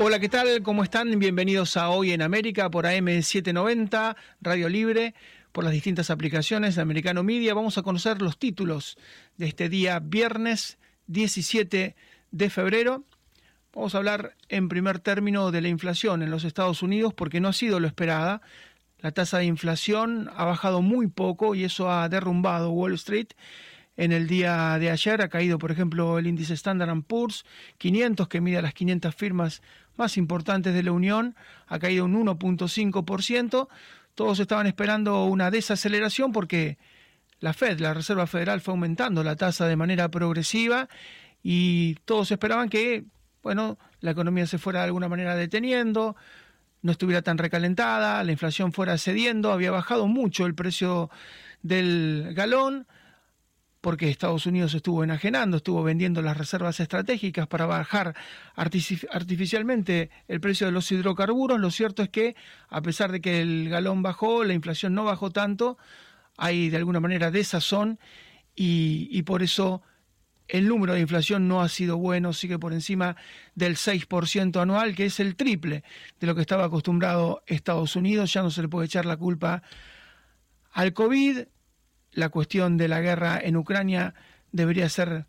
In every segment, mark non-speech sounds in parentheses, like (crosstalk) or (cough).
Hola, ¿qué tal? ¿Cómo están? Bienvenidos a Hoy en América por AM790, Radio Libre, por las distintas aplicaciones de Americano Media. Vamos a conocer los títulos de este día viernes 17 de febrero. Vamos a hablar en primer término de la inflación en los Estados Unidos porque no ha sido lo esperada. La tasa de inflación ha bajado muy poco y eso ha derrumbado Wall Street en el día de ayer ha caído, por ejemplo, el índice Standard Poor's 500, que mide las 500 firmas más importantes de la Unión, ha caído un 1.5%. Todos estaban esperando una desaceleración porque la Fed, la Reserva Federal, fue aumentando la tasa de manera progresiva y todos esperaban que, bueno, la economía se fuera de alguna manera deteniendo, no estuviera tan recalentada, la inflación fuera cediendo, había bajado mucho el precio del galón porque Estados Unidos estuvo enajenando, estuvo vendiendo las reservas estratégicas para bajar artificialmente el precio de los hidrocarburos. Lo cierto es que, a pesar de que el galón bajó, la inflación no bajó tanto, hay de alguna manera desazón y, y por eso el número de inflación no ha sido bueno, sigue por encima del 6% anual, que es el triple de lo que estaba acostumbrado Estados Unidos. Ya no se le puede echar la culpa al COVID, la cuestión de la guerra en Ucrania debería ser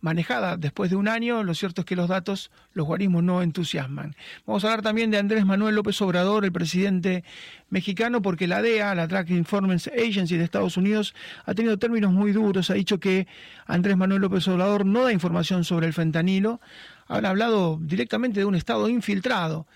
manejada después de un año, lo cierto es que los datos, los guarismos no entusiasman. Vamos a hablar también de Andrés Manuel López Obrador, el presidente mexicano, porque la DEA, la Drug Enforcement Agency de Estados Unidos, ha tenido términos muy duros, ha dicho que Andrés Manuel López Obrador no da información sobre el fentanilo, han hablado directamente de un estado infiltrado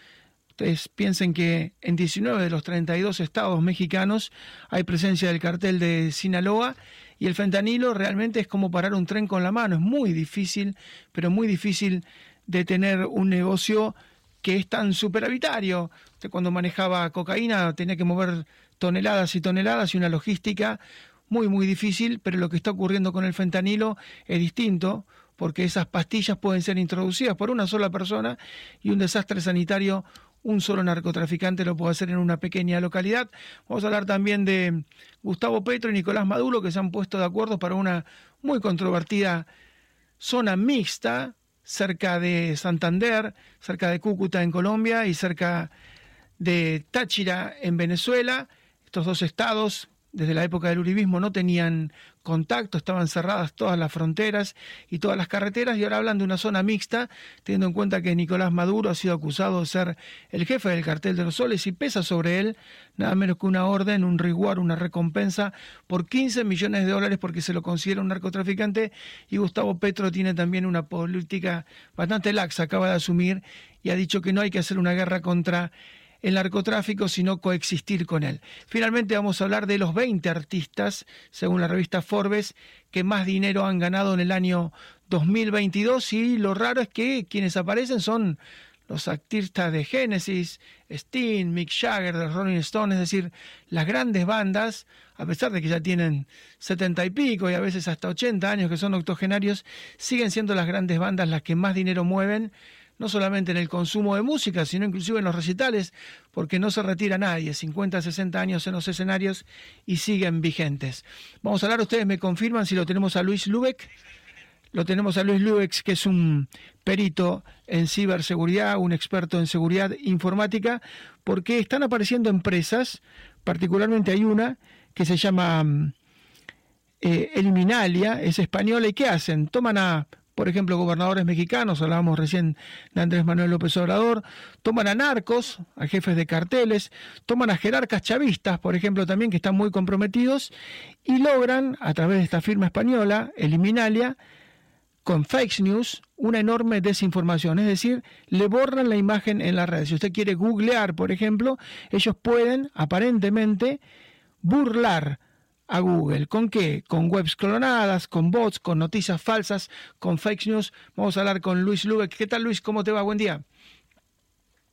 Ustedes piensen que en 19 de los 32 estados mexicanos hay presencia del cartel de Sinaloa y el fentanilo realmente es como parar un tren con la mano. Es muy difícil, pero muy difícil de tener un negocio que es tan superavitario. Usted cuando manejaba cocaína tenía que mover toneladas y toneladas y una logística muy, muy difícil, pero lo que está ocurriendo con el fentanilo es distinto porque esas pastillas pueden ser introducidas por una sola persona y un desastre sanitario un solo narcotraficante lo puede hacer en una pequeña localidad. Vamos a hablar también de Gustavo Petro y Nicolás Maduro, que se han puesto de acuerdo para una muy controvertida zona mixta cerca de Santander, cerca de Cúcuta en Colombia y cerca de Táchira en Venezuela. Estos dos estados desde la época del uribismo no tenían contacto, estaban cerradas todas las fronteras y todas las carreteras y ahora hablan de una zona mixta, teniendo en cuenta que Nicolás Maduro ha sido acusado de ser el jefe del cartel de los soles y pesa sobre él nada menos que una orden, un reward, una recompensa por 15 millones de dólares porque se lo considera un narcotraficante y Gustavo Petro tiene también una política bastante laxa, acaba de asumir y ha dicho que no hay que hacer una guerra contra el narcotráfico, sino coexistir con él. Finalmente vamos a hablar de los 20 artistas, según la revista Forbes, que más dinero han ganado en el año 2022 y lo raro es que quienes aparecen son los artistas de Genesis, Sting, Mick Jagger, de Rolling Stones, es decir, las grandes bandas, a pesar de que ya tienen setenta y pico y a veces hasta 80 años que son octogenarios, siguen siendo las grandes bandas las que más dinero mueven no solamente en el consumo de música, sino inclusive en los recitales, porque no se retira nadie, 50, 60 años en los escenarios y siguen vigentes. Vamos a hablar, ustedes me confirman si lo tenemos a Luis Lubeck. Lo tenemos a Luis Lubeck, que es un perito en ciberseguridad, un experto en seguridad informática, porque están apareciendo empresas, particularmente hay una que se llama eh, Eliminalia, es española, ¿y qué hacen? Toman a por ejemplo, gobernadores mexicanos, hablábamos recién de Andrés Manuel López Obrador, toman a narcos, a jefes de carteles, toman a jerarcas chavistas, por ejemplo, también que están muy comprometidos, y logran, a través de esta firma española, Eliminalia, con fake news, una enorme desinformación, es decir, le borran la imagen en la red. Si usted quiere googlear, por ejemplo, ellos pueden aparentemente burlar a Google. ¿Con qué? Con webs clonadas, con bots, con noticias falsas, con fake news. Vamos a hablar con Luis Lubeck. ¿Qué tal Luis? ¿Cómo te va? Buen día.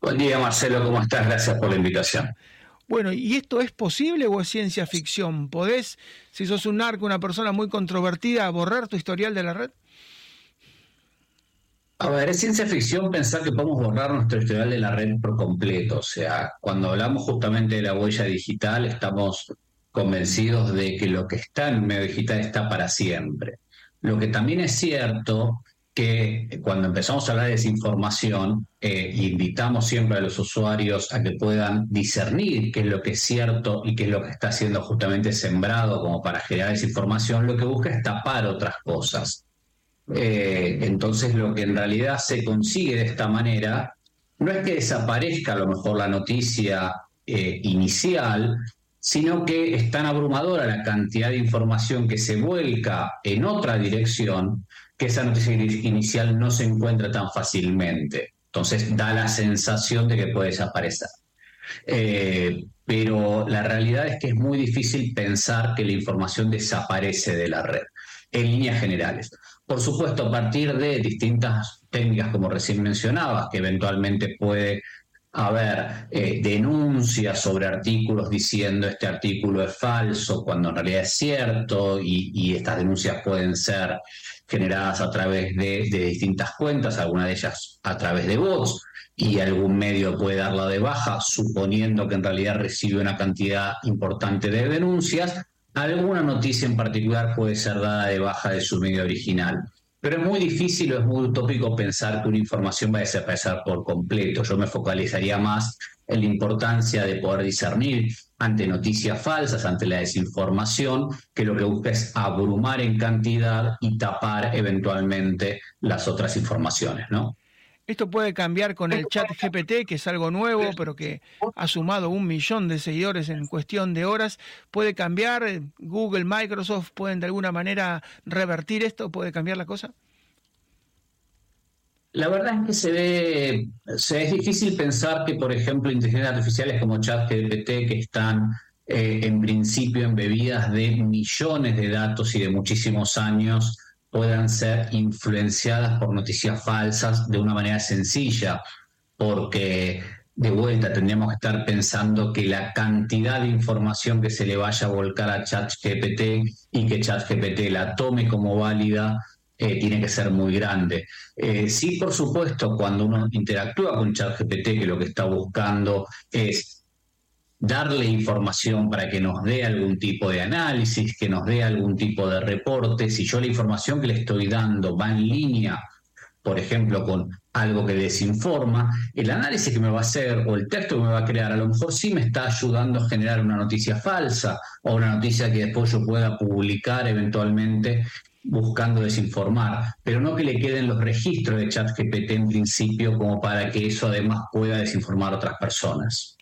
Buen día Marcelo, ¿cómo estás? Gracias por la invitación. Bueno, ¿y esto es posible o es ciencia ficción? ¿Podés, si sos un narco, una persona muy controvertida, borrar tu historial de la red? A ver, es ciencia ficción pensar que podemos borrar nuestro historial de la red por completo. O sea, cuando hablamos justamente de la huella digital, estamos convencidos de que lo que está en medio digital está para siempre. Lo que también es cierto que cuando empezamos a hablar de desinformación, eh, invitamos siempre a los usuarios a que puedan discernir qué es lo que es cierto y qué es lo que está siendo justamente sembrado como para generar desinformación, lo que busca es tapar otras cosas. Eh, entonces lo que en realidad se consigue de esta manera no es que desaparezca a lo mejor la noticia eh, inicial, sino que es tan abrumadora la cantidad de información que se vuelca en otra dirección que esa noticia inicial no se encuentra tan fácilmente. Entonces da la sensación de que puede desaparecer. Eh, pero la realidad es que es muy difícil pensar que la información desaparece de la red, en líneas generales. Por supuesto, a partir de distintas técnicas, como recién mencionabas, que eventualmente puede haber eh, denuncias sobre artículos diciendo este artículo es falso cuando en realidad es cierto y estas denuncias pueden ser generadas a través de, distintas cuentas, algunas de ellas a través de bots, y algún medio puede darla de baja, suponiendo que en realidad recibe una cantidad importante de denuncias. Alguna noticia en particular puede ser dada de baja de su medio original. Pero es muy difícil o es muy utópico pensar que una información va a desaparecer por completo. Yo me focalizaría más en la importancia de poder discernir ante noticias falsas, ante la desinformación, que lo que busca es abrumar en cantidad y tapar eventualmente las otras informaciones, ¿no? Esto puede cambiar con el chat GPT, que es algo nuevo, pero que ha sumado un millón de seguidores en cuestión de horas. ¿Puede cambiar? ¿Google, Microsoft pueden de alguna manera revertir esto? ¿Puede cambiar la cosa? La verdad es que se ve, se es difícil pensar que, por ejemplo, inteligencias artificiales como ChatGPT, que están eh, en principio embebidas de millones de datos y de muchísimos años, puedan ser influenciadas por noticias falsas de una manera sencilla, porque de vuelta tendríamos que estar pensando que la cantidad de información que se le vaya a volcar a ChatGPT y que ChatGPT la tome como válida eh, tiene que ser muy grande. Eh, sí, por supuesto, cuando uno interactúa con ChatGPT, que lo que está buscando es darle información para que nos dé algún tipo de análisis, que nos dé algún tipo de reporte, si yo la información que le estoy dando va en línea, por ejemplo, con algo que desinforma, el análisis que me va a hacer o el texto que me va a crear a lo mejor sí me está ayudando a generar una noticia falsa o una noticia que después yo pueda publicar eventualmente buscando desinformar, pero no que le queden los registros de ChatGPT en principio como para que eso además pueda desinformar a otras personas.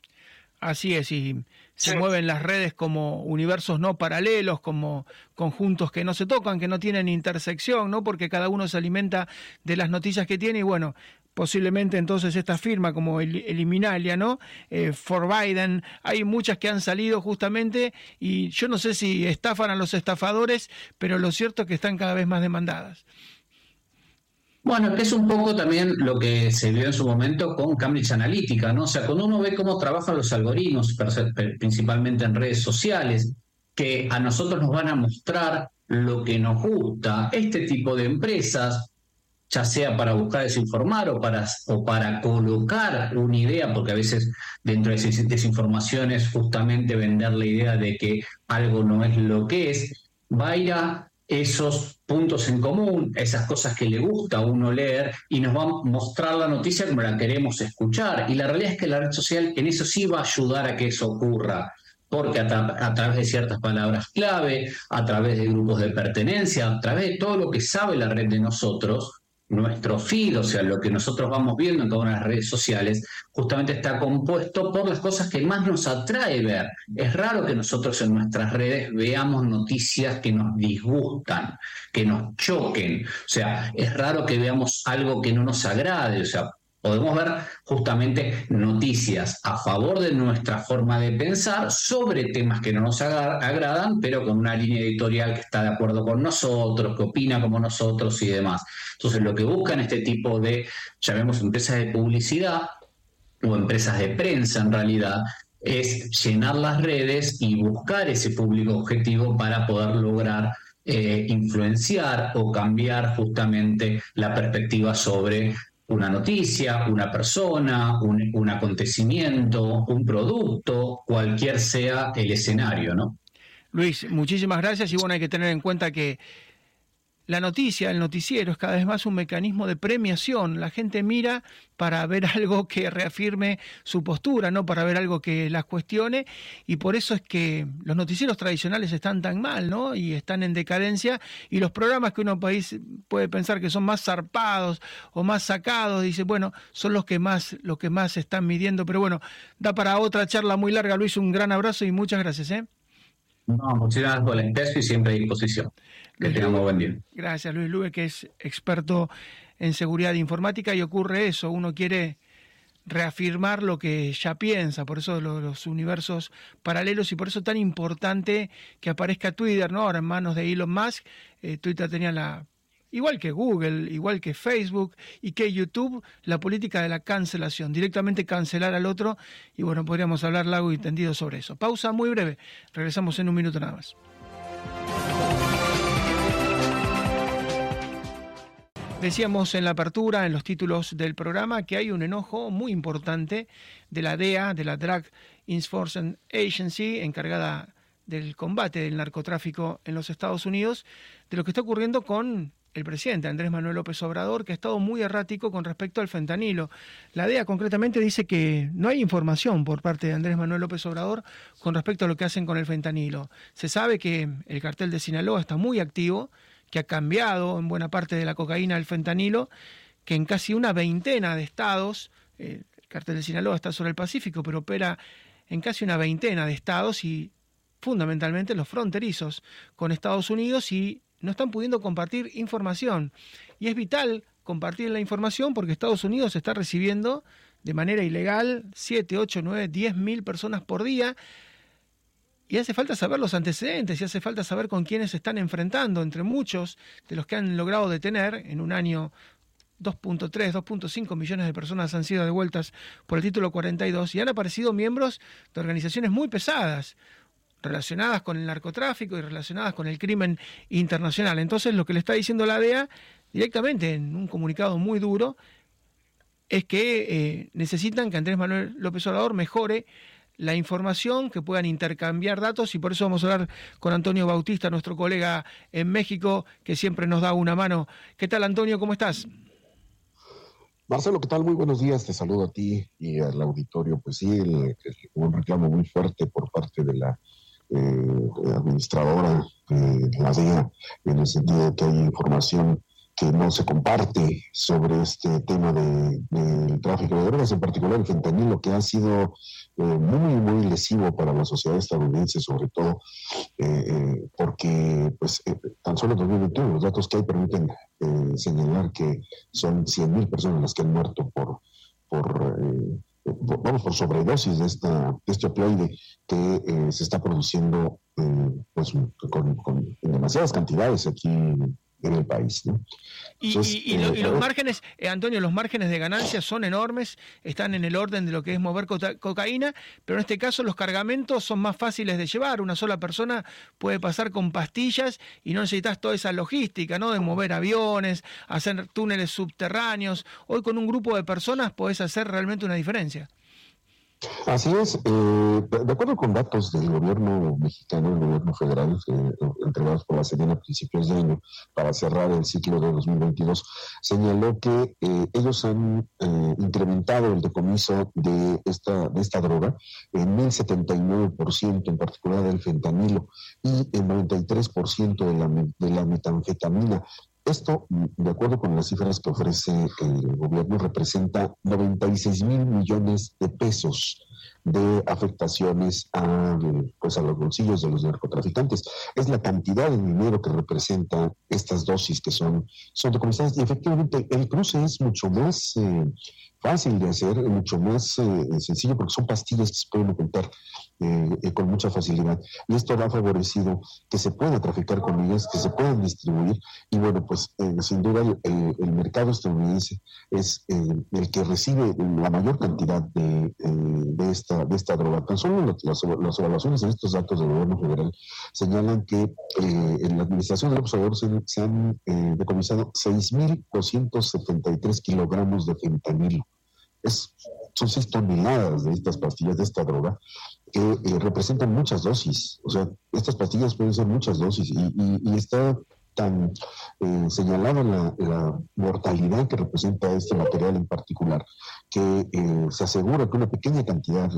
Así es, y se mueven las redes como universos no paralelos, como conjuntos que no se tocan, que no tienen intersección, ¿no? Porque cada uno se alimenta de las noticias que tiene y bueno, posiblemente entonces esta firma como Eliminalia, ¿no? Eh, for Biden, hay muchas que han salido justamente y yo no sé si estafan a los estafadores, pero lo cierto es que están cada vez más demandadas. Bueno, que es un poco también lo que se vio en su momento con Cambridge Analytica, ¿no? O sea, cuando uno ve cómo trabajan los algoritmos, principalmente en redes sociales, que a nosotros nos van a mostrar lo que nos gusta, este tipo de empresas ya sea para buscar desinformar o para, o para colocar una idea, porque a veces dentro de esa desinformación es justamente vender la idea de que algo no es lo que es, va a ir a esos puntos en común, esas cosas que le gusta a uno leer y nos va a mostrar la noticia como la queremos escuchar. Y la realidad es que la red social en eso sí va a ayudar a que eso ocurra porque a, a, través de ciertas palabras clave, a través de grupos de pertenencia, a través de todo lo que sabe la red de nosotros, nuestro feed, o sea, lo que nosotros vamos viendo en todas las redes sociales, justamente está compuesto por las cosas que más nos atrae ver. Es raro que nosotros en nuestras redes veamos noticias que nos disgustan, que nos choquen. O sea, es raro que veamos algo que no nos agrade. O sea, podemos ver justamente noticias a favor de nuestra forma de pensar sobre temas que no nos agradan, pero con una línea editorial que está de acuerdo con nosotros, que opina como nosotros y demás. Entonces, lo que buscan este tipo de, llamemos empresas de publicidad o empresas de prensa en realidad, es llenar las redes y buscar ese público objetivo para poder lograr eh, influenciar o cambiar justamente la perspectiva sobre una noticia, una persona, un, acontecimiento, un producto, cualquier sea el escenario, ¿no? Luis, muchísimas gracias y bueno, hay que tener en cuenta que la noticia, el noticiero es cada vez más un mecanismo de premiación. La gente mira para ver (laughs) algo que reafirme su postura, no para ver algo que las cuestione. Y por eso es que los noticieros tradicionales están tan mal, ¿no? Y están en decadencia. Y los programas que uno puede pensar que son más zarpados o más sacados, dice, bueno, son los que más, los que más están midiendo. Pero bueno, da para otra charla muy larga. Luis, un gran abrazo y muchas gracias, ¿eh? No, muchísimas gracias por el y siempre a disposición. Que tengamos buen día. Gracias, Luis Lube, que es experto en seguridad informática y ocurre eso, uno quiere reafirmar lo que ya piensa, por eso los, universos paralelos y por eso es tan importante que aparezca Twitter, ¿no? Ahora en manos de Elon Musk, eh, Twitter tenía la igual que Google, igual que Facebook y que YouTube, la política de la cancelación, directamente cancelar al otro y bueno, podríamos hablar largo y tendido sobre eso. Pausa muy breve, regresamos en un minuto nada más. Decíamos en la apertura, en los títulos del programa, que hay un enojo muy importante de la DEA, de la Drug Enforcement Agency, encargada del combate del narcotráfico en los Estados Unidos, de lo que está ocurriendo con el presidente Andrés Manuel López Obrador, que ha estado muy errático con respecto al fentanilo. La DEA concretamente dice que no hay información por parte de Andrés Manuel López Obrador con respecto a lo que hacen con el fentanilo. Se sabe que el cartel de Sinaloa está muy activo, que ha cambiado en buena parte de la cocaína al fentanilo, que en casi una veintena de estados, eh, el cartel de Sinaloa está sobre el Pacífico, pero opera en casi una veintena de estados y fundamentalmente los fronterizos con Estados Unidos y no están pudiendo compartir información. Y es vital compartir la información porque Estados Unidos está recibiendo de manera ilegal 7, 8, 9, 10 mil personas por día. Y hace falta saber los antecedentes y hace falta saber con quiénes se están enfrentando, entre muchos de los que han logrado detener en un año 2.3, 2.5 millones de personas han sido devueltas por el título 42 y han aparecido miembros de organizaciones muy pesadas relacionadas con el narcotráfico y relacionadas con el crimen internacional. Entonces, lo que le está diciendo la DEA directamente en un comunicado muy duro es que eh, necesitan que Andrés Manuel López Obrador mejore la información, que puedan intercambiar datos y por eso vamos a hablar con Antonio Bautista, nuestro colega en México, que siempre nos da una mano. ¿Qué tal, Antonio? ¿Cómo estás? Marcelo, ¿qué tal? Muy buenos días. Te saludo a ti y al auditorio. Pues sí, un reclamo muy fuerte por parte de la eh, administradora de la DEA, en el sentido de que hay información que no se comparte sobre este tema del de, tráfico de drogas, en particular el fentanilo, que ha sido eh, muy, muy lesivo para la sociedad estadounidense, sobre todo eh, porque pues tan solo en 2021 los datos que hay permiten señalar que son 100.000 personas las que han muerto por, por vamos, por sobredosis de, esta, de este opioide que eh, se está produciendo eh, pues, con, en demasiadas cantidades aquí en el país. Y, eh, los márgenes, eh, Antonio, los márgenes de ganancia son enormes, están en el orden de lo que es mover cocaína, pero en este caso los cargamentos son más fáciles de llevar. Una sola persona puede pasar con pastillas y no necesitas toda esa logística, ¿no? De mover aviones, hacer túneles subterráneos. Hoy con un grupo de personas puedes hacer realmente una diferencia. Así es, eh, de acuerdo con datos del gobierno mexicano, el gobierno federal, eh, entregados por la Sedena a principios de año para cerrar el ciclo de 2022, señaló que eh, ellos han incrementado el decomiso de esta, de esta droga en 1.079%, en particular del fentanilo, y el 93% de la, de la metanfetamina. Esto, de acuerdo con las cifras que ofrece el gobierno, representa 96 mil millones de pesos de afectaciones a, pues a los bolsillos de los narcotraficantes. Es la cantidad de dinero que representa estas dosis que son, son decomisadas. Y efectivamente, el cruce es mucho más eh, fácil de hacer, mucho más eh, sencillo, porque son pastillas que se pueden ocultar eh, eh, con mucha facilidad. Y esto ha favorecido que se pueda traficar con ellas, que se puedan distribuir. Y bueno, pues sin duda el, mercado estadounidense es el que recibe la mayor cantidad de, de, esta, de esta droga. Tan solo las, evaluaciones en estos datos del gobierno federal señalan que en la administración del observador se, se han decomisado 6.273 kilogramos de fentanilo es, son seis toneladas de estas pastillas, de esta droga, que eh, representan muchas dosis. O sea, estas pastillas pueden ser muchas dosis y, está tan eh, señalada la, mortalidad que representa este material en particular, que eh, se asegura que una pequeña cantidad,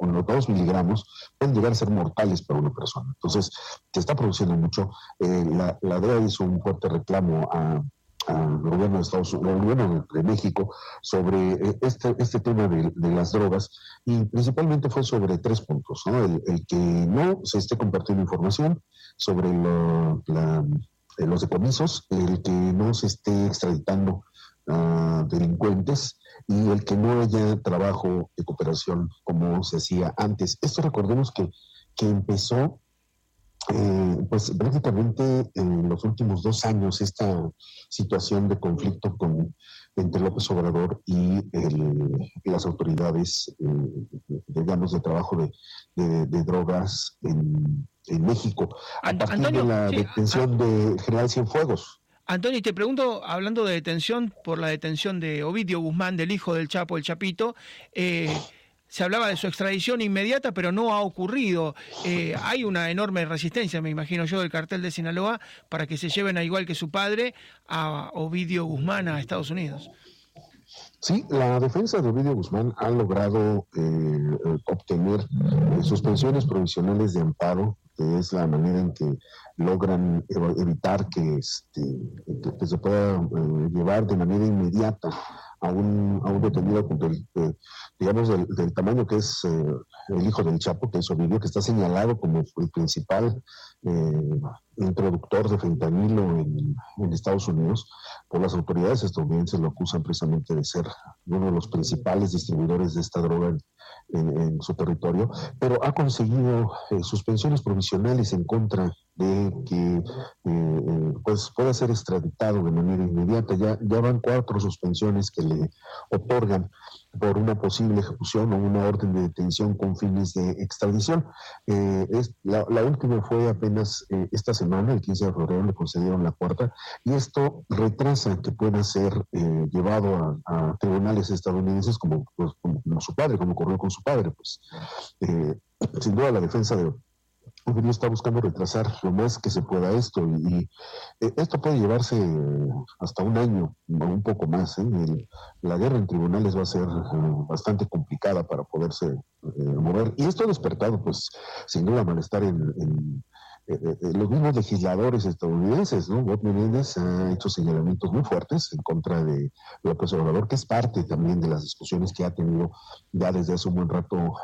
unos dos miligramos, pueden llegar a ser mortales para una persona. Entonces, se está produciendo mucho. Eh, la, la DEA hizo un fuerte reclamo a al gobierno de Estados Unidos, al gobierno de México sobre eh, este, este tema de, las drogas y principalmente fue sobre tres puntos, ¿no? el, que no se esté compartiendo información sobre eh, los decomisos, el que no se esté extraditando a delincuentes y el que no haya trabajo de cooperación como se hacía antes. Esto recordemos que, que empezó eh, pues prácticamente en los últimos dos años esta situación de conflicto con, entre López Obrador y las autoridades, eh, digamos, de trabajo de, drogas en, México, a partir de la detención de General Cienfuegos. Antonio, te pregunto, hablando de detención, por la detención de Ovidio Guzmán, del hijo del Chapo, el Chapito, eh, se hablaba de su extradición inmediata, pero no ha ocurrido. Eh, hay una enorme resistencia, me imagino yo, del cartel de Sinaloa para que se lleven a igual que su padre a Ovidio Guzmán a Estados Unidos. Sí, la defensa de Ovidio Guzmán ha logrado eh, obtener suspensiones provisionales de amparo, que es la manera en que logran evitar que, este, que se pueda llevar de manera inmediata a un, a un detenido del, digamos, del, tamaño que es eh, el hijo del Chapo, que es Ovidio, que está señalado como el principal eh, introductor de fentanilo en, Estados Unidos, por las autoridades estadounidenses lo acusan precisamente de ser uno de los principales distribuidores de esta droga su territorio, pero ha conseguido eh, suspensiones provisionales en contra de que eh, pues pueda ser extraditado de manera inmediata. Ya, ya van cuatro suspensiones que le otorgan por una posible ejecución o una orden de detención con fines de extradición. Eh, es, la, última fue apenas eh, esta semana, el 15 de febrero, le concedieron la cuarta, y esto retrasa que pueda ser eh, llevado a, tribunales estadounidenses como, pues, como, como, su padre, como ocurrió con su padre. Pues, sin duda la defensa de, gobierno está buscando retrasar lo más que se pueda esto y, eh, esto puede llevarse hasta un año o un poco más. ¿eh? la guerra en tribunales va a ser eh, bastante complicada para poderse mover y esto ha despertado pues sin duda malestar en, los mismos legisladores estadounidenses, ¿no? Bob Menéndez ha hecho señalamientos muy fuertes en contra de López Obrador, que es parte también de las discusiones que ha tenido ya desde hace un buen rato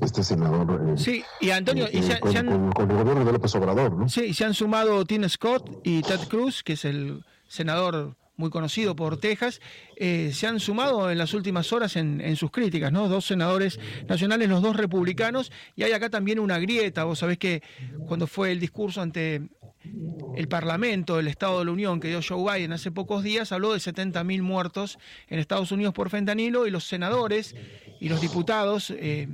este senador. Eh, sí, y Antonio, y se, con, el gobierno de López Obrador, ¿no? Sí, se han sumado Tim Scott y Ted Cruz, que es el senador muy conocido por Texas, eh, se han sumado en las últimas horas en, en, sus críticas, ¿no? Dos senadores nacionales, los dos republicanos, y hay acá también una grieta. Vos sabés que cuando fue el discurso ante el Parlamento del Estado de la Unión que dio Joe Biden hace pocos días, habló de 70.000 muertos en Estados Unidos por fentanilo, y los senadores y los diputados eh,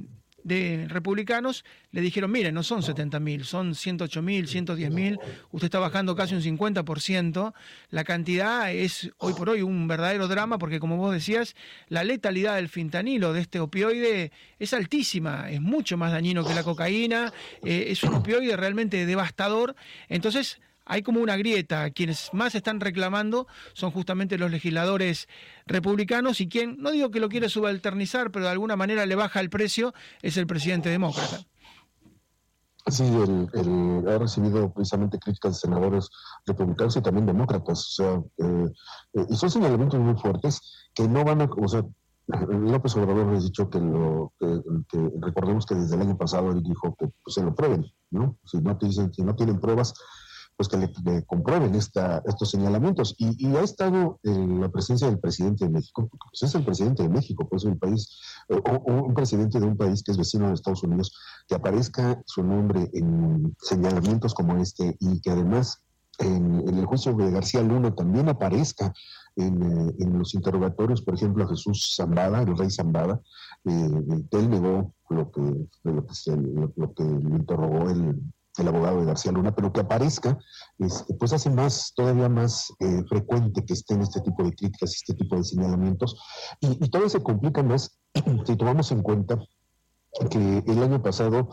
de republicanos le dijeron, miren, no son 70 mil, son 108 mil, 110 mil, usted está bajando casi un 50%, la cantidad es hoy por hoy un verdadero drama porque como vos decías, la letalidad del fentanilo, de este opioide, es altísima, es mucho más dañino que la cocaína, eh, es un opioide realmente devastador, entonces hay como una grieta. Quienes más están reclamando son justamente los legisladores republicanos y quien, no digo que lo quiere subalternizar, pero de alguna manera le baja el precio, es el presidente demócrata. Sí, el, ha recibido precisamente críticas de senadores republicanos y también demócratas. O sea, eh, eh, y son señalamientos muy fuertes que no van a. O sea, López Obrador ha dicho que, lo, que, recordemos que desde el año pasado él dijo que pues, se lo prueben, ¿no? Si no, te dicen, si no tienen pruebas, pues que le, comprueben esta, estos señalamientos. Y, ha estado en la presencia del presidente de México, pues, es el presidente de México, pues un país, eh, o, un presidente de un país que es vecino de Estados Unidos, que aparezca su nombre en señalamientos como este y que además en, el juicio de García Luna también aparezca en, eh, los interrogatorios, por ejemplo, a Jesús Zambada, el rey Zambada, eh, él negó lo que, lo que, lo que le interrogó el el abogado de García Luna, pero que aparezca, este, pues hace más, todavía más eh, frecuente que estén este tipo de críticas, este tipo de señalamientos, y, todo se complica más (clears throat) si tomamos en cuenta que el año pasado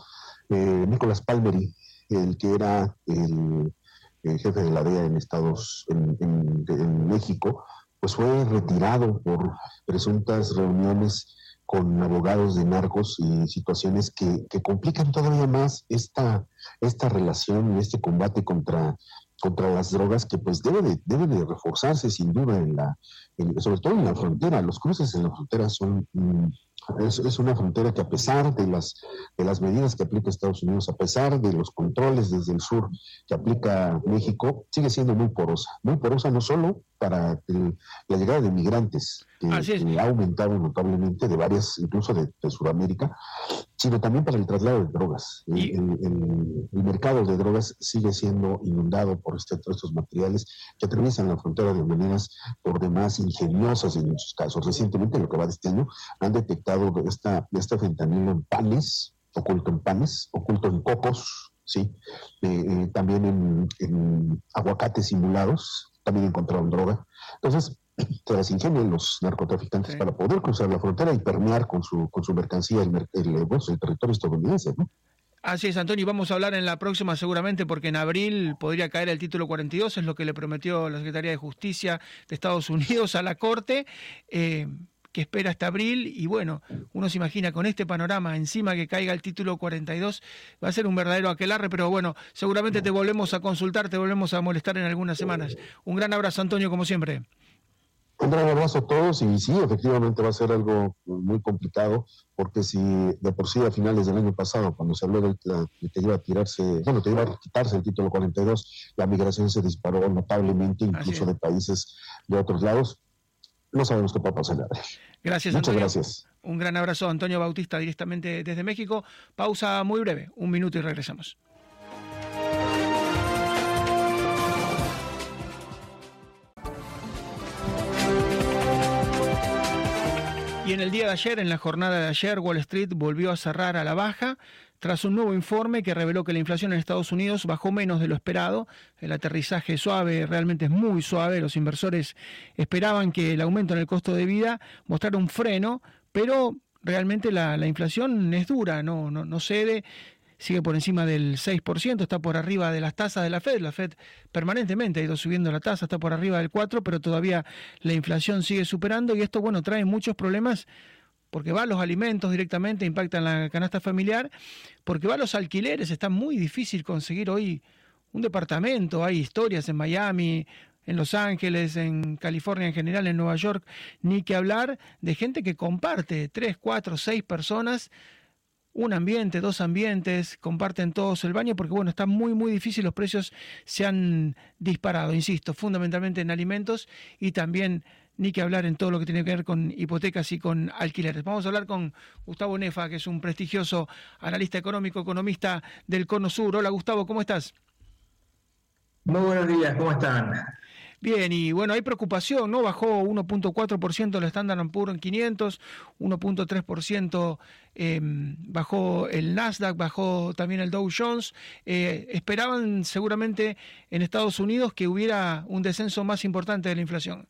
eh, Nicolás Palmeri, el que era el jefe de la DEA en Estados, en México, pues fue retirado por presuntas reuniones con abogados de narcos y situaciones que, que complican todavía más esta, esta relación este combate contra, contra las drogas que pues debe de, debe de reforzarse sin duda en la, sobre todo en la frontera. Los cruces en la frontera son mm, es, una frontera que a pesar de las, de las medidas que aplica Estados Unidos, a pesar de los controles desde el sur que aplica México, sigue siendo muy porosa. Muy porosa no solo para la llegada de migrantes, que, ha aumentado notablemente de varias, incluso de, Sudamérica, sino también para el traslado de drogas. El, mercado de drogas sigue siendo inundado por este, estos materiales que atraviesan la frontera de maneras por demás ingeniosas en muchos casos. Recientemente, lo que va de este año, han detectado esta, este fentanilo en panes, oculto en panes, oculto en cocos, ¿sí? Eh, eh, también en, en aguacates simulados, también encontraron droga. Entonces, se las ingenian los narcotraficantes para poder cruzar la frontera y permear con su, con su mercancía el, el, territorio estadounidense. ¿no? Así es, Antonio, y vamos a hablar en la próxima seguramente porque en abril podría caer el título 42, es lo que le prometió la Secretaría de Justicia de Estados Unidos a la Corte. Eh, que espera hasta abril y bueno, uno se imagina con este panorama encima que caiga el título 42, va a ser un verdadero aquelarre, pero bueno, seguramente te volvemos a consultar, te volvemos a molestar en algunas semanas. Un gran abrazo, Antonio, como siempre. Un gran abrazo a todos y sí, efectivamente va a ser algo muy complicado porque si de por sí a finales del año pasado, cuando se habló de, que iba a tirarse, bueno, que iba a quitarse el título 42, la migración se disparó notablemente, incluso de países de otros lados, no sabemos qué puede pasar. Gracias, Muchas gracias. Un gran abrazo, Antonio Bautista, directamente desde México. Pausa muy breve, un minuto y regresamos. Y en el día de ayer, en la jornada de ayer, Wall Street volvió a cerrar a la baja tras un nuevo informe que reveló que la inflación en Estados Unidos bajó menos de lo esperado. El aterrizaje suave realmente es muy suave. Los inversores esperaban que el aumento en el costo de vida mostrara un freno, pero realmente la, inflación es dura, no, no, no cede sigue por encima del 6%, está por arriba de las tasas de la Fed. La Fed permanentemente ha ido subiendo la tasa, está por arriba del 4%, pero todavía la inflación sigue superando y esto, bueno, trae muchos problemas porque va a los alimentos directamente, impactan la canasta familiar, porque va a los alquileres, está muy difícil conseguir hoy un departamento, hay historias en Miami, en Los Ángeles, en California en general, en Nueva York, ni que hablar de gente que comparte tres, cuatro, seis personas un ambiente, dos ambientes, comparten todos el baño, porque bueno, está muy, muy difícil, los precios se han disparado, insisto, fundamentalmente en alimentos y también ni que hablar en todo lo que tiene que ver con hipotecas y con alquileres. Vamos a hablar con Gustavo Nefa, que es un prestigioso analista económico, economista del Cono Sur. Hola Gustavo, ¿cómo estás? Muy buenos días, ¿cómo están? Bien, y bueno, hay preocupación, ¿no? Bajó 1.4% el Standard Poor's en 500, 1.3% eh, bajó el Nasdaq, bajó también el Dow Jones. Eh, esperaban seguramente en Estados Unidos que hubiera un descenso más importante de la inflación.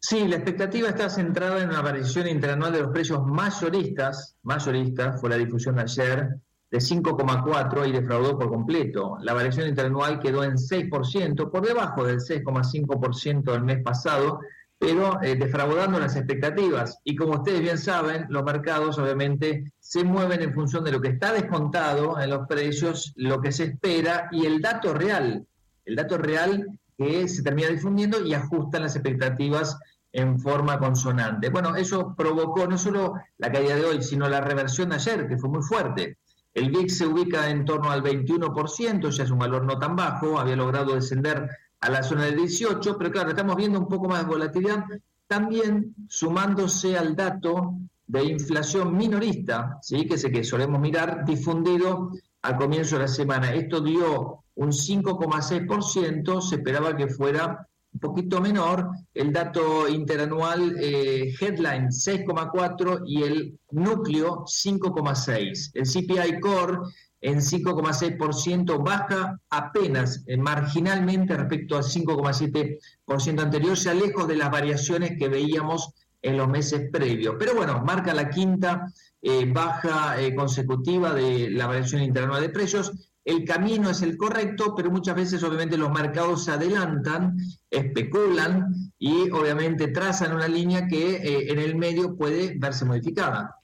Sí, la expectativa está centrada en una variación interanual de los precios mayoristas, mayoristas, fue la difusión ayer, de 5,4 y defraudó por completo. La variación interanual quedó en 6%, por debajo del 6,5% del mes pasado, pero eh, defraudando las expectativas. Y como ustedes bien saben, los mercados obviamente se mueven en función de lo que está descontado en los precios, lo que se espera y el dato real. El dato real que se termina difundiendo y ajustan las expectativas en forma consonante. Bueno, eso provocó no solo la caída de hoy, sino la reversión de ayer, que fue muy fuerte. El VIX se ubica en torno al 21%, ya es un valor no tan bajo, había logrado descender a la zona del 18, pero claro, estamos viendo un poco más de volatilidad, también sumándose al dato de inflación minorista, ¿sí? que es el que solemos mirar, difundido al comienzo de la semana. Esto dio un 5,6%, se esperaba que fuera poquito menor, el dato interanual eh, headline 6,4 y el núcleo 5,6. El CPI core en 5,6% baja apenas eh, marginalmente respecto al 5,7% anterior, ya lejos de las variaciones que veíamos en los meses previos. Pero bueno, marca la quinta eh, baja consecutiva de la variación interanual de precios el camino es el correcto, pero muchas veces obviamente los mercados se adelantan, especulan y obviamente trazan una línea que eh, en el medio puede verse modificada.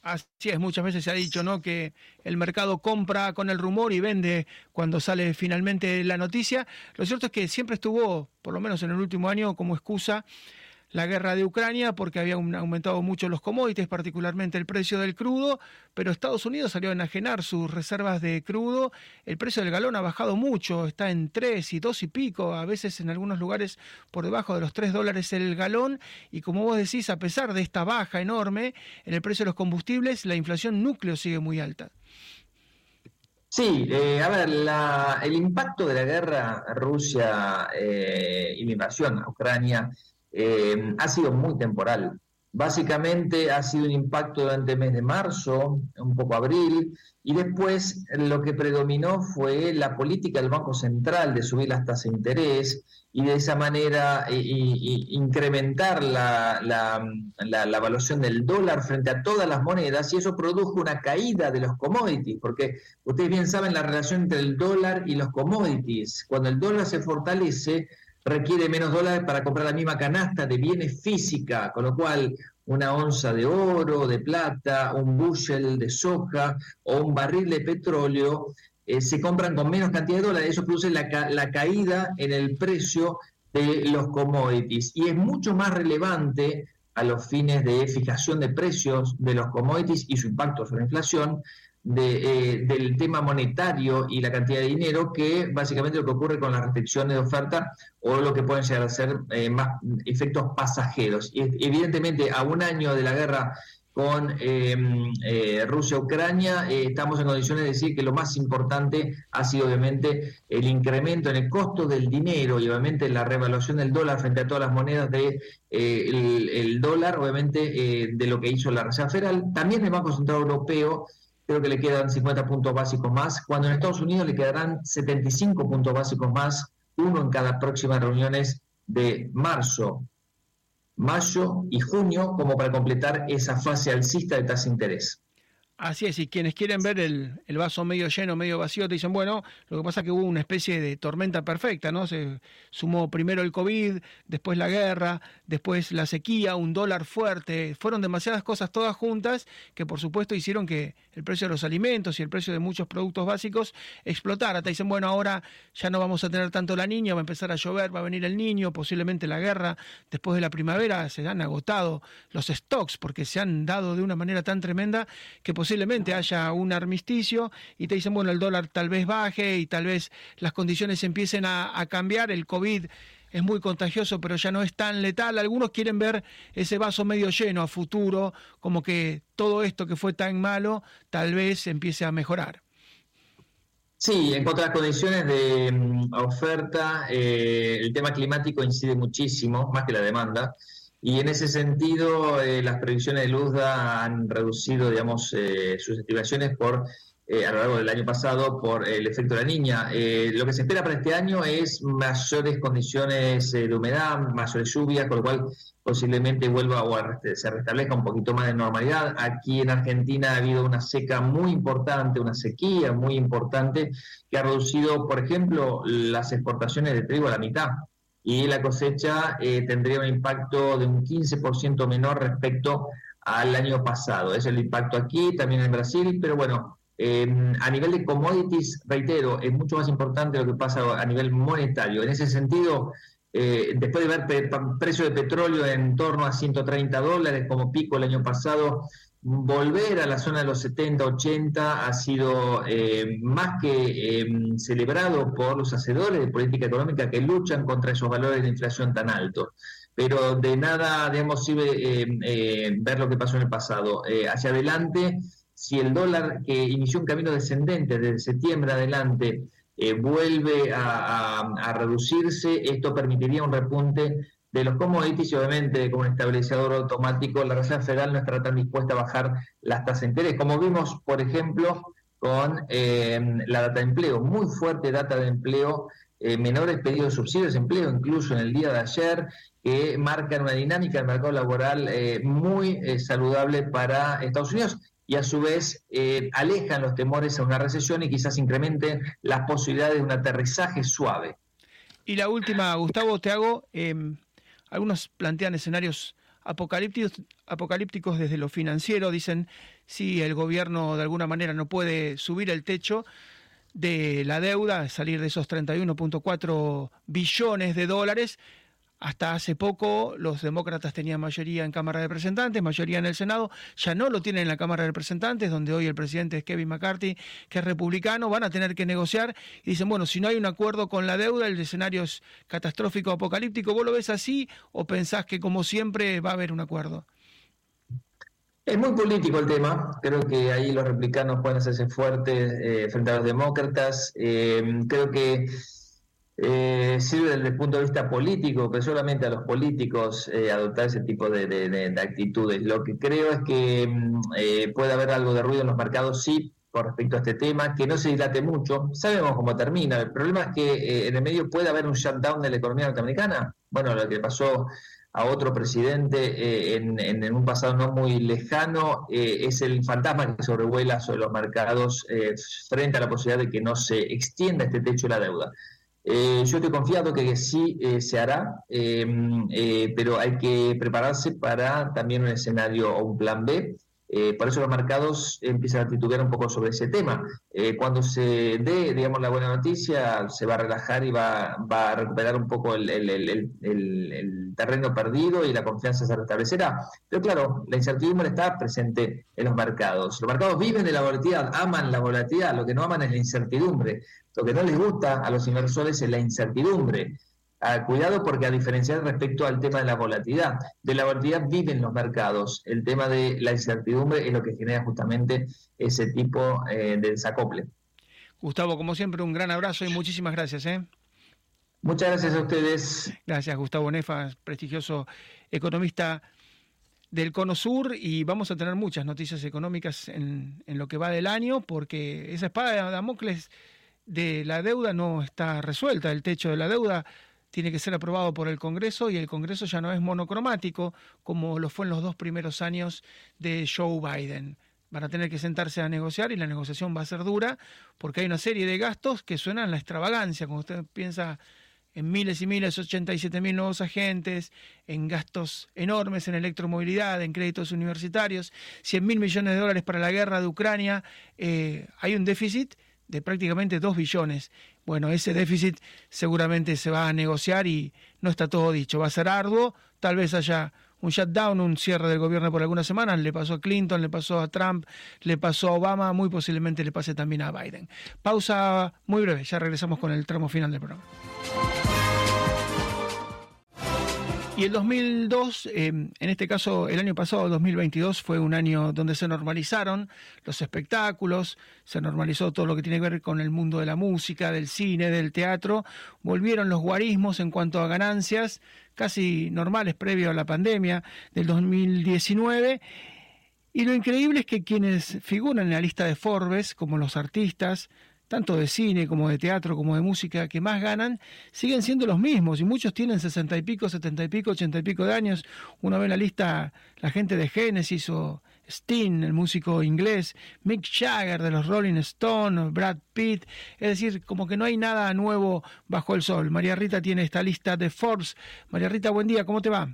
Así es, muchas veces se ha dicho, ¿no? Que el mercado compra con el rumor y vende cuando sale finalmente la noticia. Lo cierto es que siempre estuvo, por lo menos en el último año, como excusa la guerra de Ucrania porque había aumentado mucho los commodities, particularmente el precio del crudo, pero Estados Unidos salió a enajenar sus reservas de crudo. El precio del galón ha bajado mucho, está en 3 y 2 y pico, a veces en algunos lugares por debajo de los 3 dólares el galón. Y como vos decís, a pesar de esta baja enorme en el precio de los combustibles, la inflación núcleo sigue muy alta. Sí, eh, a ver, el impacto de la guerra Rusia eh, y la invasión a Ucrania eh, ha sido muy temporal. Básicamente ha sido un impacto durante el mes de marzo, un poco abril, y después lo que predominó fue la política del Banco Central de subir las tasas de interés y de esa manera incrementar la, la, evaluación del dólar frente a todas las monedas y eso produjo una caída de los commodities, porque ustedes bien saben la relación entre el dólar y los commodities. Cuando el dólar se fortalece, requiere menos dólares para comprar la misma canasta de bienes física, con lo cual una onza de oro, de plata, un bushel de soja o un barril de petróleo eh, se compran con menos cantidad de dólares. Eso produce la, la caída en el precio de los commodities y es mucho más relevante a los fines de fijación de precios de los commodities y su impacto sobre la inflación de, eh, del tema monetario y la cantidad de dinero que básicamente lo que ocurre con las restricciones de oferta o lo que pueden llegar a ser eh, más efectos pasajeros. Y evidentemente a un año de la guerra con em, eh, Rusia-Ucrania, estamos en condiciones de decir que lo más importante ha sido obviamente el incremento en el costo del dinero y obviamente la revaluación del dólar frente a todas las monedas de el, dólar, obviamente de lo que hizo la Reserva Federal. También el Banco Central Europeo creo que le quedan 50 puntos básicos más, cuando en Estados Unidos le quedarán 75 puntos básicos más, uno en cada próxima reuniones de marzo, mayo y junio, como para completar esa fase alcista de tasa de interés. Así es, y quienes quieren ver el, vaso medio lleno, medio vacío, te dicen, bueno, lo que pasa es que hubo una especie de tormenta perfecta, ¿no? Se sumó primero el COVID, después la guerra, después la sequía, un dólar fuerte, fueron demasiadas cosas todas juntas que por supuesto hicieron que el precio de los alimentos y el precio de muchos productos básicos explotara. Te dicen, bueno, ahora ya no vamos a tener tanto la niña, va a empezar a llover, va a venir el niño, posiblemente la guerra, después de la primavera se han agotado los stocks porque se han dado de una manera tan tremenda que posiblemente haya un armisticio y te dicen, bueno, el dólar tal vez baje y tal vez las condiciones empiecen a, cambiar, el COVID es muy contagioso, pero ya no es tan letal. Algunos quieren ver ese vaso medio lleno a futuro, como que todo esto que fue tan malo tal vez empiece a mejorar. Sí, en cuanto a las condiciones de mm, oferta, eh, el tema climático incide muchísimo, más que la demanda. Y en ese sentido, eh, las previsiones de Luzda han reducido, digamos, eh, sus estimaciones por eh, a lo largo del año pasado por el efecto de la niña. lo que se espera para este año es mayores condiciones de humedad, mayores lluvias, con lo cual posiblemente vuelva o se restablezca un poquito más de normalidad. Aquí en Argentina ha habido una seca muy importante, una sequía muy importante, que ha reducido, por ejemplo, las exportaciones de trigo a la mitad y la cosecha eh, tendría un impacto de un 15% menor respecto al año pasado. Es el impacto aquí, también en Brasil, pero bueno, em, a nivel de commodities, reitero, es mucho más importante lo que pasa a nivel monetario. En ese sentido, eh, después de ver precio de petróleo en torno a 130 dólares como pico el año pasado, volver a la zona de los 70, 80 ha sido eh, más que eh, celebrado por los hacedores de política económica que luchan contra esos valores de inflación tan altos. Pero de nada, digamos, sirve eh, ver lo que pasó en el pasado. hacia adelante, si el dólar que inició un camino descendente desde septiembre adelante vuelve a reducirse, esto permitiría un repunte de los commodities y obviamente como un automático la Reserva Federal no estará tan dispuesta a bajar las tasas de interés, como vimos, por ejemplo, con eh, la data de empleo, muy fuerte data de empleo, eh, menores pedidos de subsidios de empleo, incluso en el día de ayer, que marcan una dinámica del mercado laboral eh, muy saludable para Estados Unidos. y a su vez eh, alejan los temores a una recesión y quizás incrementen las posibilidades de un aterrizaje suave. Y la última, Gustavo, te hago, em, algunos plantean escenarios apocalípticos, desde lo financiero, dicen si el gobierno de alguna manera no puede subir el techo de la deuda, salir de esos 31.4 billones de dólares, hasta hace poco los demócratas tenían mayoría en Cámara de Representantes, mayoría en el Senado, ya no lo tienen en la Cámara de Representantes, donde hoy el presidente es Kevin McCarthy, que es republicano, van a tener que negociar. Y dicen, bueno, si no hay un acuerdo con la deuda, el escenario es catastrófico, apocalíptico, ¿vos lo ves así o pensás que como siempre va a haber un acuerdo? Es muy político el tema, creo que ahí los republicanos pueden hacerse fuertes eh, frente a los demócratas, eh, creo que eh, sirve desde el punto de vista político, pero solamente a los políticos eh, adoptar ese tipo de, actitudes. Lo que creo es que mm, eh, puede haber algo de ruido en los mercados, sí, con respecto a este tema, que no se dilate mucho. Sabemos cómo termina. El problema es que eh, en el medio puede haber un shutdown de la economía norteamericana. Bueno, lo que pasó a otro presidente en, en, un pasado no muy lejano es el fantasma que sobrevuela sobre los mercados frente a la posibilidad de que no se extienda este techo de la deuda. Eh, yo estoy confiado que sí eh, se hará, eh, pero hay que prepararse para también un escenario o un plan B. por eso los mercados empiezan a titubear un poco sobre ese tema. cuando se dé, digamos, la buena noticia, se va a relajar y va, va a recuperar un poco el, el, el, terreno perdido y la confianza se restablecerá. Pero claro, la incertidumbre está presente en los mercados. Los mercados viven de la volatilidad, aman la volatilidad, lo que no aman es la incertidumbre. Lo que no les gusta a los inversores es la incertidumbre. Ah, cuidado porque a diferenciar respecto al tema de la volatilidad, de la volatilidad viven los mercados. El tema de la incertidumbre es lo que genera justamente ese tipo eh, de desacople. Gustavo, como siempre, un gran abrazo y muchísimas gracias. ¿eh? Muchas gracias a ustedes. Gracias, Gustavo Nefa, prestigioso economista del Cono Sur y vamos a tener muchas noticias económicas en, en lo que va del año porque esa espada de Damocles de la deuda no está resuelta. El techo de la deuda tiene que ser aprobado por el Congreso y el Congreso ya no es monocromático como lo fue en los dos primeros años de Joe Biden. Van a tener que sentarse a negociar y la negociación va a ser dura porque hay una serie de gastos que suenan a la extravagancia. Cuando usted piensa en miles y miles, 87 mil nuevos agentes, en gastos enormes en electromovilidad, en créditos universitarios, 100 mil millones de dólares para la guerra de Ucrania, eh, hay un déficit de prácticamente 2 billones. Bueno, ese déficit seguramente se va a negociar y no está todo dicho. Va a ser arduo, tal vez haya un shutdown, un cierre del gobierno por algunas semanas. Le pasó a Clinton, le pasó a Trump, le pasó a Obama, muy posiblemente le pase también a Biden. Pausa muy breve, ya regresamos con el tramo final del programa. Y el 2002, em, en este caso el año pasado, 2022, fue un año donde se normalizaron los espectáculos, se normalizó todo lo que tiene que ver con el mundo de la música, del cine, del teatro, volvieron los guarismos en cuanto a ganancias casi normales previo a la pandemia del 2019. Y lo increíble es que quienes figuran en la lista de Forbes, como los artistas, tanto de cine como de teatro como de música, que más ganan, siguen siendo los mismos y muchos tienen sesenta y pico, setenta y pico, ochenta y pico de años. Uno ve en la lista la gente de Genesis o Sting, el músico inglés, Mick Jagger de los Rolling Stones, Brad Pitt, es decir, como que no hay nada nuevo bajo el sol. María Rita tiene esta lista de Forbes. María Rita, buen día, ¿cómo te va?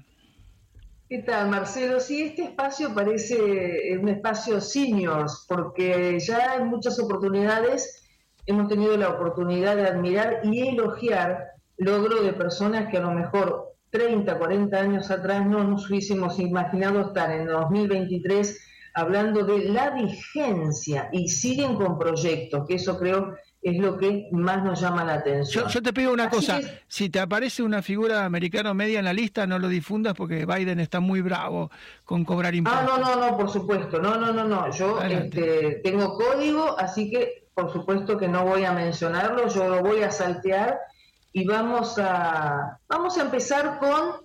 ¿Qué tal, Marcelo? Sí, este espacio parece un espacio seniors, porque ya hay muchas oportunidades hemos tenido la oportunidad de admirar y elogiar logro de personas que a lo mejor 30, 40 años atrás no nos hubiésemos imaginado estar en 2023 hablando de la vigencia y siguen con proyectos, que eso creo es lo que más nos llama la atención. Yo, te pido una cosa, si te aparece una figura americano media en la lista, no lo difundas porque Biden está muy bravo con cobrar impuestos. Ah, no, no, no, por supuesto, no, no, no, no, yo este, tengo código, así que por supuesto que no voy a mencionarlo, yo lo voy a saltear y vamos a, vamos a empezar con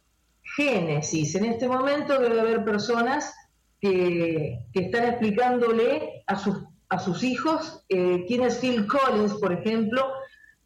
Génesis. En este momento debe haber personas que, están explicándole a sus, a sus hijos eh, quién es Phil Collins, por ejemplo,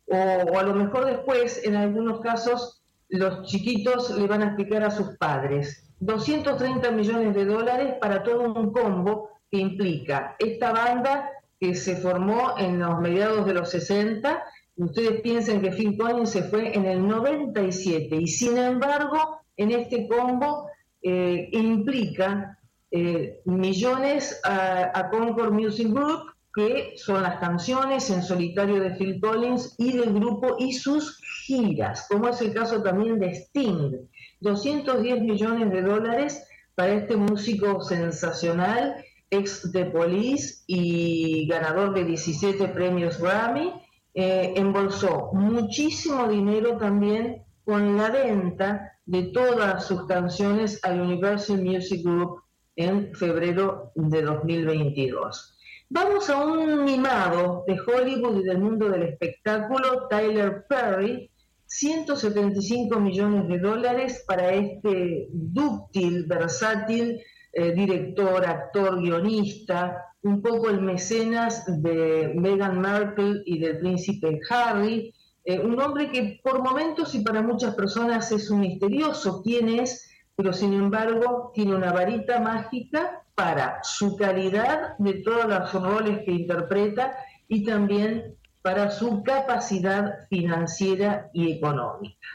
o, a lo mejor después, en algunos casos, los chiquitos le van a explicar a sus padres. 230 millones de dólares para todo un combo que implica esta banda que se formó en los mediados de los 60. Ustedes piensen que Phil Collins se fue en el 97 y sin embargo en este combo eh, implica eh, millones a, Concord Music Group, que son las canciones en solitario de Phil Collins y del grupo y sus giras, como es el caso también de Sting. 210 millones de dólares para este músico sensacional ex de Police y ganador de 17 premios Grammy, eh, embolsó muchísimo dinero también con la venta de todas sus canciones al Universal Music Group en febrero de 2022. Vamos a un mimado de Hollywood y del mundo del espectáculo, Tyler Perry, 175 millones de dólares para este dúctil, versátil eh, director, actor, guionista, un poco el mecenas de Meghan Markle y del príncipe Harry, eh, un hombre que por momentos y para muchas personas es un misterioso quién es, pero sin embargo tiene una varita mágica para su calidad de todos los roles que interpreta y también para su capacidad financiera y económica.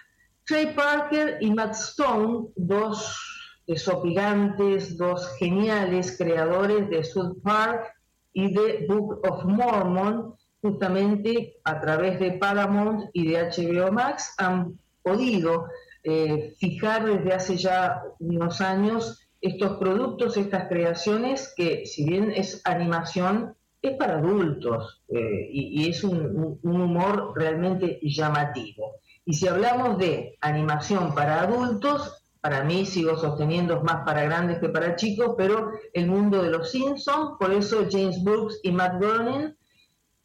Trey Parker y Matt Stone, dos desopilantes, dos geniales creadores de South Park y de Book of Mormon, justamente a través de Paramount y de HBO Max, han podido eh, fijar desde hace ya unos años estos productos, estas creaciones, que si bien es animación, es para adultos eh, y, es un humor realmente llamativo. Y si hablamos de animación para adultos, para mí sigo sosteniendo es más para grandes que para chicos, pero el mundo de los Simpsons, por eso James Brooks y Matt Groening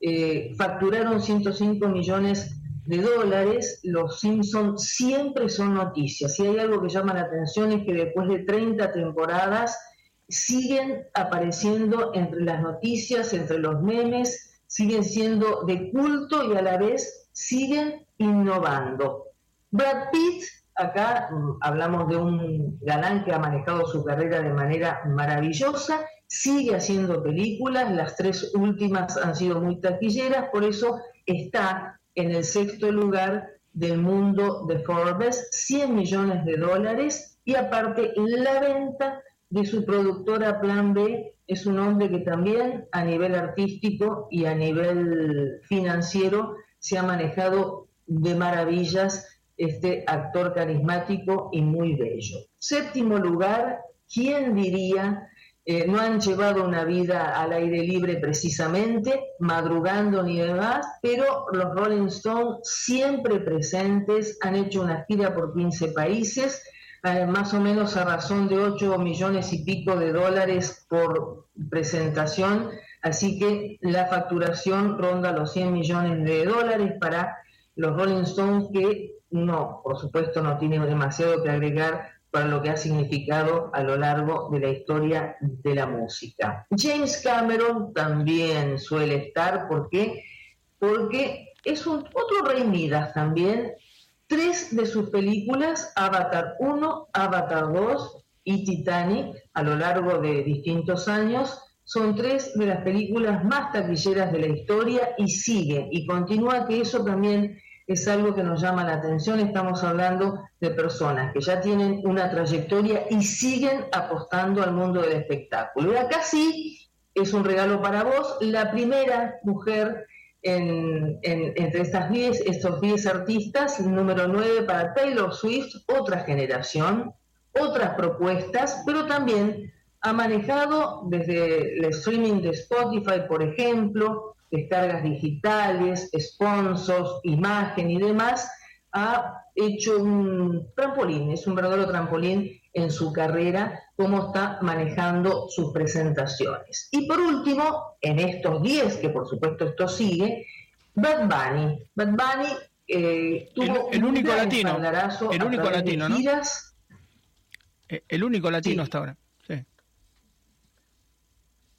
eh, facturaron 105 millones de dólares. Los Simpsons siempre son noticias. Si hay algo que llama la atención es que después de 30 temporadas siguen apareciendo entre las noticias, entre los memes, siguen siendo de culto y a la vez siguen innovando. Brad Pitt acá mm, hablamos de un galán que ha manejado su carrera de manera maravillosa, sigue haciendo películas, las tres últimas han sido muy taquilleras, por eso está en el sexto lugar del mundo de Forbes, 100 millones de dólares, y aparte la venta de su productora Plan B es un hombre que también a nivel artístico y a nivel financiero se ha manejado de maravillas este actor carismático y muy bello. Séptimo lugar, ¿quién diría? Eh, no han llevado una vida al aire libre precisamente, madrugando ni demás, pero los Rolling Stones siempre presentes, han hecho una gira por 15 países, eh, más o menos a razón de 8 millones y pico de dólares por presentación, así que la facturación ronda los 100 millones de dólares para los Rolling Stones que no, por supuesto, no tiene demasiado que agregar para lo que ha significado a lo largo de la historia de la música. James Cameron también suele estar, ¿por qué? Porque es otro rey Midas también. Tres de sus películas, Avatar 1, Avatar 2 y Titanic, a lo largo de distintos años, son tres de las películas más taquilleras de la historia y sigue y continúa que eso también es algo que nos llama la atención. Estamos hablando de personas que ya tienen una trayectoria y siguen apostando al mundo del espectáculo. Y acá sí es un regalo para vos, la primera mujer entre estas diez, estos 10 artistas, número 9 para Taylor Swift, otra generación, otras propuestas, pero también ha manejado desde el streaming de Spotify, por ejemplo, descargas digitales, sponsors, imagen y demás, ha hecho un trampolín, es un verdadero trampolín en su carrera, cómo está manejando sus presentaciones. Y por último, en estos 10, que por supuesto esto sigue, Bad Bunny. Bad Bunny eh, tuvo el, único latino, el único latino, ¿no? Eh, el único latino hasta ahora.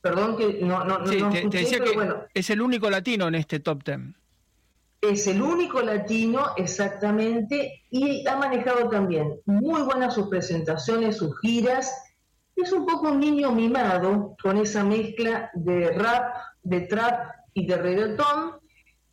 Perdón que no, no, sí, no te, decía que bueno, es el único latino en este top ten. Es el único latino, exactamente, y ha manejado también muy buenas sus presentaciones, sus giras. es un poco un niño mimado con esa mezcla de rap, de trap y de reggaetón.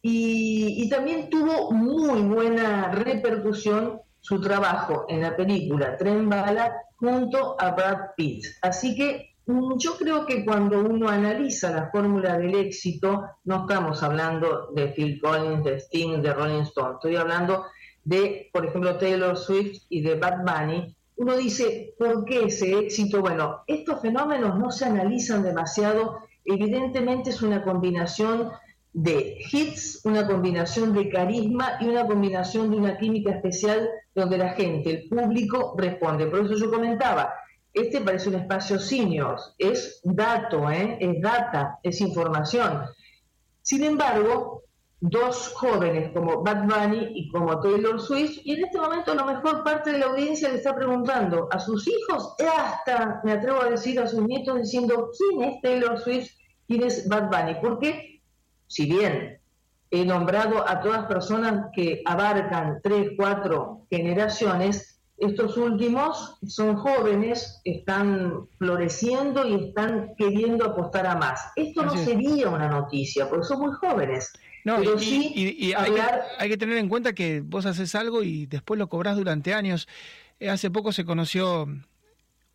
Y, también tuvo muy buena repercusión su trabajo en la película Tren Bala junto a Brad Pitt. Así que yo creo que cuando uno analiza la fórmula del éxito, no estamos hablando de Phil Collins, de Sting, de Rolling Stone, estoy hablando de, por ejemplo, Taylor Swift y de Bad Bunny, uno dice, ¿por qué ese éxito? Bueno, estos fenómenos no se analizan demasiado, evidentemente es una combinación de hits, una combinación de carisma y una combinación de una química especial donde la gente, el público responde. Por eso yo comentaba, este parece un espacio seniors, es dato, ¿eh? es data, es información. Sin embargo, dos jóvenes como Bad Bunny y como Taylor Swift, y en este momento a lo mejor parte de la audiencia le está preguntando a sus hijos, hasta me atrevo a decir a sus nietos, diciendo, ¿quién es Taylor Swift? ¿Quién es Bad Bunny? Porque, si bien he nombrado a todas personas que abarcan tres, cuatro generaciones, estos últimos son jóvenes, están floreciendo y están queriendo apostar a más. Esto no sería una noticia, porque son muy jóvenes. No, y, hay, que, tener en cuenta que vos haces algo y después lo cobrás durante años. Eh, hace poco se conoció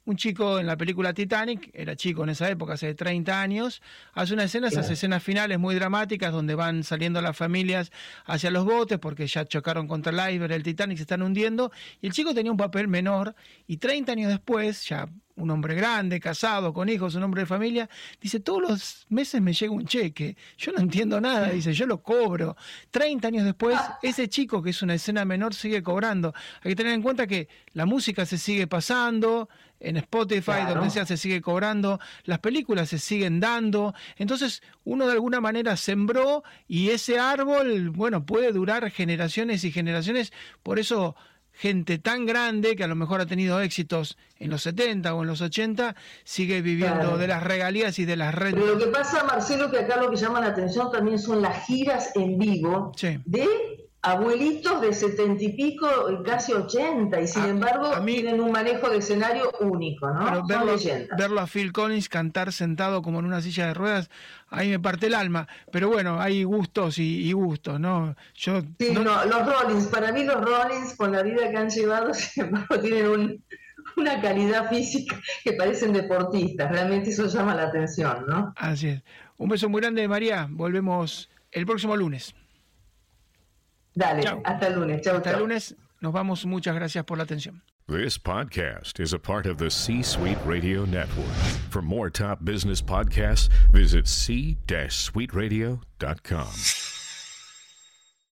un chico en la película Titanic, era chico en esa época, hace 30 años, hace una escena, esas escenas finales muy dramáticas donde van saliendo las familias hacia los botes porque ya chocaron contra el iceberg, el Titanic se están hundiendo, y el chico tenía un papel menor, y 30 años después, ya un hombre grande, casado, con hijos, un hombre de familia, dice, todos los meses me llega un cheque, yo no entiendo nada, dice, yo lo cobro. 30 años después, ese chico que es una escena menor sigue cobrando. Hay que tener en cuenta que la música se sigue pasando, en Spotify, donde sea, se sigue cobrando, las películas se siguen dando, entonces uno de alguna manera sembró y ese árbol, bueno, puede durar generaciones y generaciones, por eso gente tan grande que a lo mejor ha tenido éxitos en los 70 o en los 80, sigue viviendo de las regalías y de las redes. Pero lo que pasa, Marcelo, que acá lo que llama la atención también son las giras en vivo de abuelitos de setenta y pico, casi ochenta, y sin embargo tienen un manejo de escenario único, ¿no? verlo, verlo, a Phil Collins cantar sentado como en una silla de ruedas, ahí me parte el alma. Pero bueno, hay gustos y, gustos, ¿no? Yo, sí, no... los Rollins, para mí los Rollins, con la vida que han llevado, (laughs) sin embargo, tienen una calidad física que parecen deportistas, realmente eso llama la atención, ¿no? Así es. Un beso muy grande, María. Volvemos el próximo lunes. Dale, hasta el lunes. Chau, hasta el lunes. Nos vamos. Muchas gracias por la atención. This podcast is a part of the C-Suite Radio Network. For more top business podcasts, visit c-suiteradio.com.